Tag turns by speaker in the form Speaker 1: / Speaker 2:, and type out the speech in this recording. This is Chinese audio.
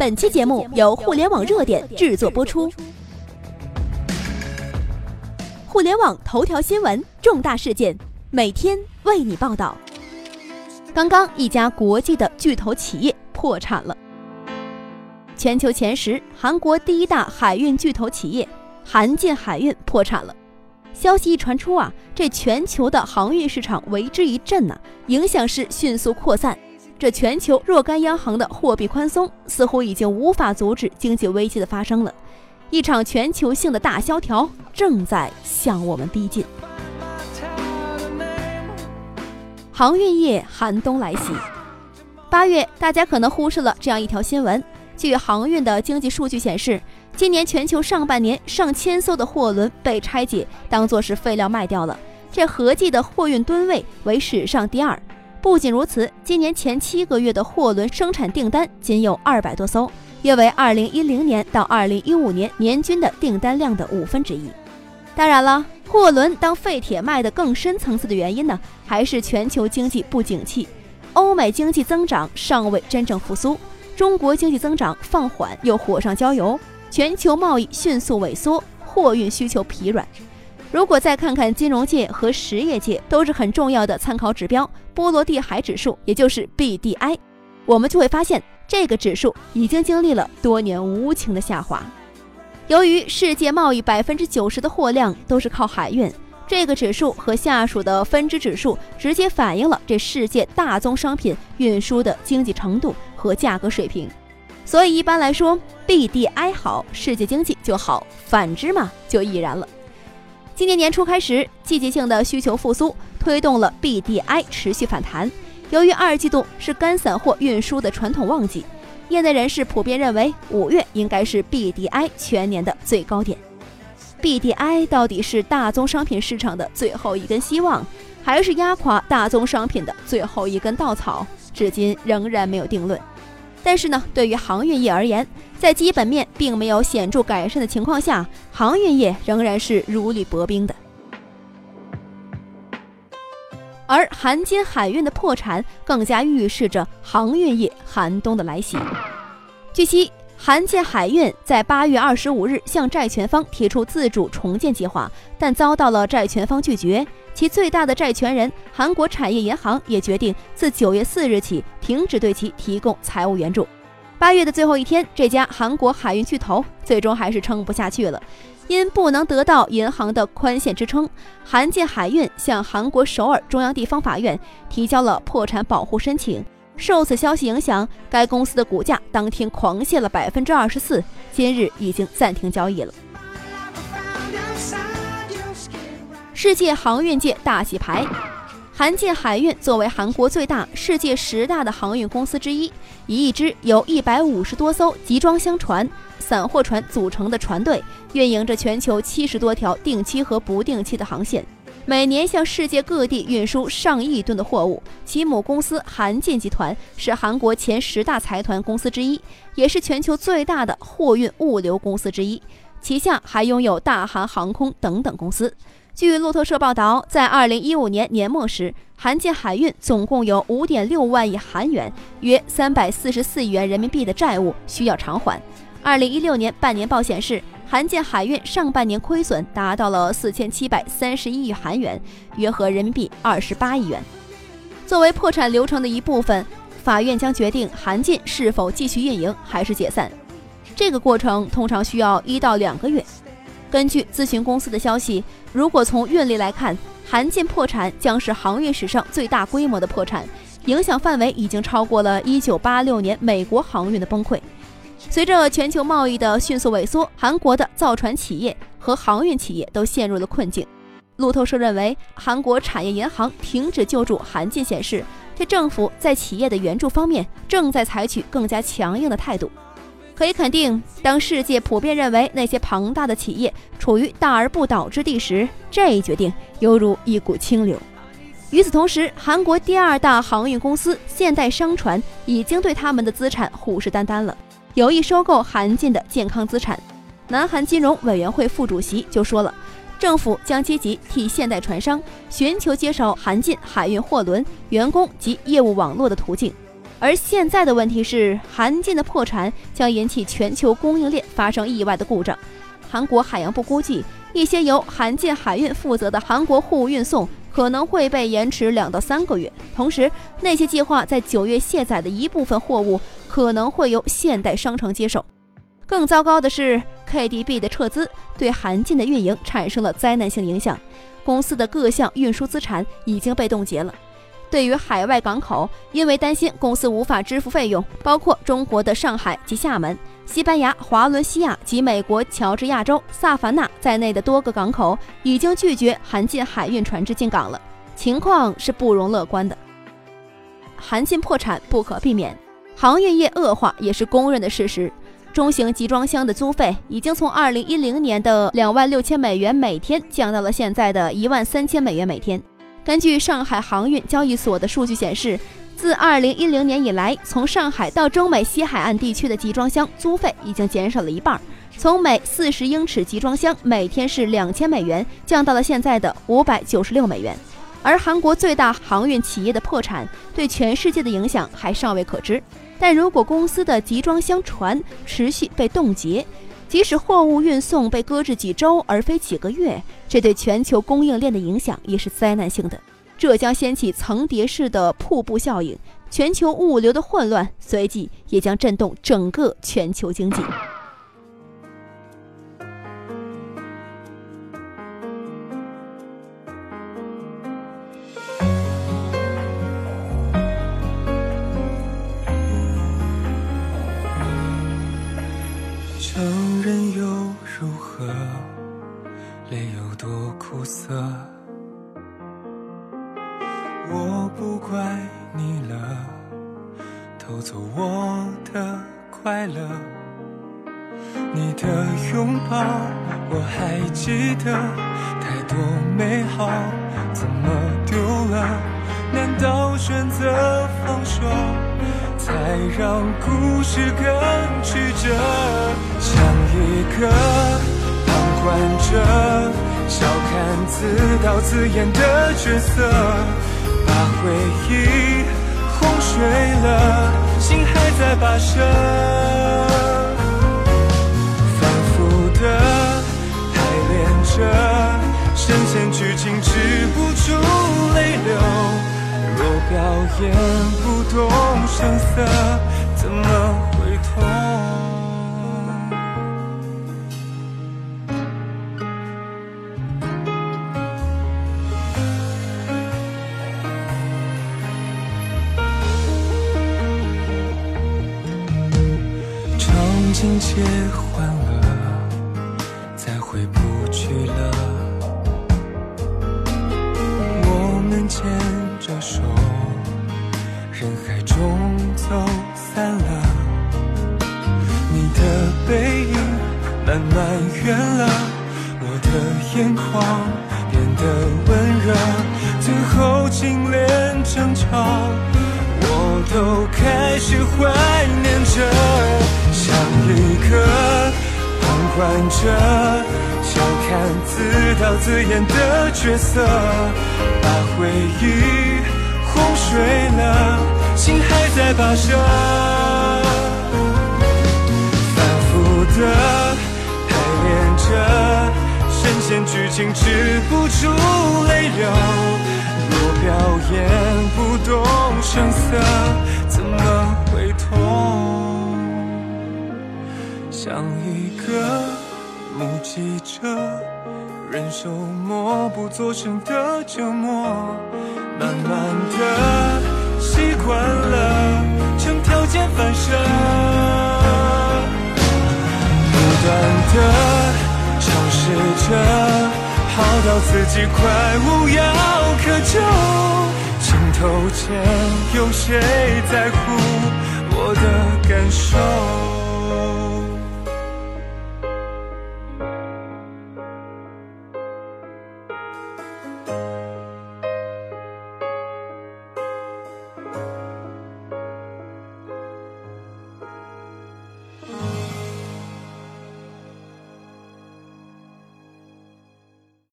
Speaker 1: 本期节目由互联网热点制作播出。互联网头条新闻，重大事件，每天为你报道。刚刚，一家国际的巨头企业破产了。全球前十，韩国第一大海运巨头企业韩进海运破产了。消息一传出啊，这全球的航运市场为之一振呐，影响是迅速扩散。这全球若干央行的货币宽松似乎已经无法阻止经济危机的发生了，一场全球性的大萧条正在向我们逼近。航运业寒冬来袭。八月，大家可能忽视了这样一条新闻：据航运的经济数据显示，今年全球上半年上千艘的货轮被拆解，当作是废料卖掉了，这合计的货运吨位为史上第二。不仅如此，今年前七个月的货轮生产订单仅有二百多艘，约为二零一零年到二零一五年年均的订单量的五分之一。当然了，货轮当废铁卖的更深层次的原因呢，还是全球经济不景气，欧美经济增长尚未真正复苏，中国经济增长放缓又火上浇油，全球贸易迅速萎缩，货运需求疲软。如果再看看金融界和实业界都是很重要的参考指标，波罗的海指数，也就是 BDI，我们就会发现这个指数已经经历了多年无情的下滑。由于世界贸易百分之九十的货量都是靠海运，这个指数和下属的分支指数直接反映了这世界大宗商品运输的经济程度和价格水平。所以一般来说，BDI 好，世界经济就好；反之嘛，就亦然了。今年年初开始，季节性的需求复苏推动了 BDI 持续反弹。由于二季度是干散货运输的传统旺季，业内人士普遍认为五月应该是 BDI 全年的最高点。BDI 到底是大宗商品市场的最后一根希望，还是压垮大宗商品的最后一根稻草？至今仍然没有定论。但是呢，对于航运业而言，在基本面并没有显著改善的情况下，航运业仍然是如履薄冰的。而韩金海运的破产，更加预示着航运业寒冬的来袭。据悉，韩建海运在八月二十五日向债权方提出自主重建计划，但遭到了债权方拒绝。其最大的债权人韩国产业银行也决定自九月四日起停止对其提供财务援助。八月的最后一天，这家韩国海运巨头最终还是撑不下去了，因不能得到银行的宽限支撑，韩建海运向韩国首尔中央地方法院提交了破产保护申请。受此消息影响，该公司的股价当天狂泻了百分之二十四，今日已经暂停交易了。世界航运界大洗牌，韩进海运作为韩国最大、世界十大的航运公司之一，以一支由一百五十多艘集装箱船、散货船组成的船队，运营着全球七十多条定期和不定期的航线，每年向世界各地运输上亿吨的货物。其母公司韩进集团是韩国前十大财团公司之一，也是全球最大的货运物流公司之一，旗下还拥有大韩航空等等公司。据路透社报道，在二零一五年年末时，韩建海运总共有五点六万亿韩元（约三百四十四亿元人民币）的债务需要偿还。二零一六年半年报显示，韩建海运上半年亏损达到了四千七百三十一亿韩元，约合人民币二十八亿元。作为破产流程的一部分，法院将决定韩进是否继续运营还是解散。这个过程通常需要一到两个月。根据咨询公司的消息，如果从运力来看，韩进破产将是航运史上最大规模的破产，影响范围已经超过了1986年美国航运的崩溃。随着全球贸易的迅速萎缩，韩国的造船企业和航运企业都陷入了困境。路透社认为，韩国产业银行停止救助韩进，显示这政府在企业的援助方面正在采取更加强硬的态度。可以肯定，当世界普遍认为那些庞大的企业处于大而不倒之地时，这一决定犹如一股清流。与此同时，韩国第二大航运公司现代商船已经对他们的资产虎视眈眈了，有意收购韩进的健康资产。南韩金融委员会副主席就说了，政府将积极替现代船商寻求接手韩进海运货轮、员工及业务网络的途径。而现在的问题是，韩进的破产将引起全球供应链发生意外的故障。韩国海洋部估计，一些由韩进海运负责的韩国货物运送可能会被延迟两到三个月。同时，那些计划在九月卸载的一部分货物可能会由现代商城接手。更糟糕的是，KDB 的撤资对韩进的运营产生了灾难性影响，公司的各项运输资产已经被冻结了。对于海外港口，因为担心公司无法支付费用，包括中国的上海及厦门、西班牙华伦西亚及美国乔治亚州萨凡纳在内的多个港口已经拒绝韩进海运船只进港了，情况是不容乐观的。韩进破产不可避免，航运业恶化也是公认的事实。中型集装箱的租费已经从二零一零年的两万六千美元每天降到了现在的一万三千美元每天。根据上海航运交易所的数据显示，自2010年以来，从上海到中美西海岸地区的集装箱租费已经减少了一半，从每40英尺集装箱每天是两千美元，降到了现在的五百九十六美元。而韩国最大航运企业的破产对全世界的影响还尚未可知，但如果公司的集装箱船持续被冻结，即使货物运送被搁置几周而非几个月，这对全球供应链的影响也是灾难性的。这将掀起层叠式的瀑布效应，全球物流的混乱随即也将震动整个全球经济。承认又如何？
Speaker 2: 泪有多苦涩我不怪你了，偷走我的快乐。你的拥抱我还记得，太多美好怎么丢了？难道选择放手，才让故事更曲折？像一个旁观者，笑看自导自演的角色。把回忆哄睡了，心还在跋涉，反复的排练着，深陷剧情止不住泪流。若表演不动声色，怎么会痛？场景切换了，再回不手，人海中走散了。你的背影慢慢远了，我的眼眶变得温热。最后竟连争吵，我都开始怀念着。像一个旁观者，笑看自导自演的角色，把回忆洪水了，心还在跋涉，反复的排练着，深陷剧情止不住泪流。若表演不动声色，怎么会痛？像一个目击者，忍受默不作声的折磨，慢慢的习惯了，成条件反射，不断的尝试着，好到自己快无药可救，镜头前有谁在乎我的感受？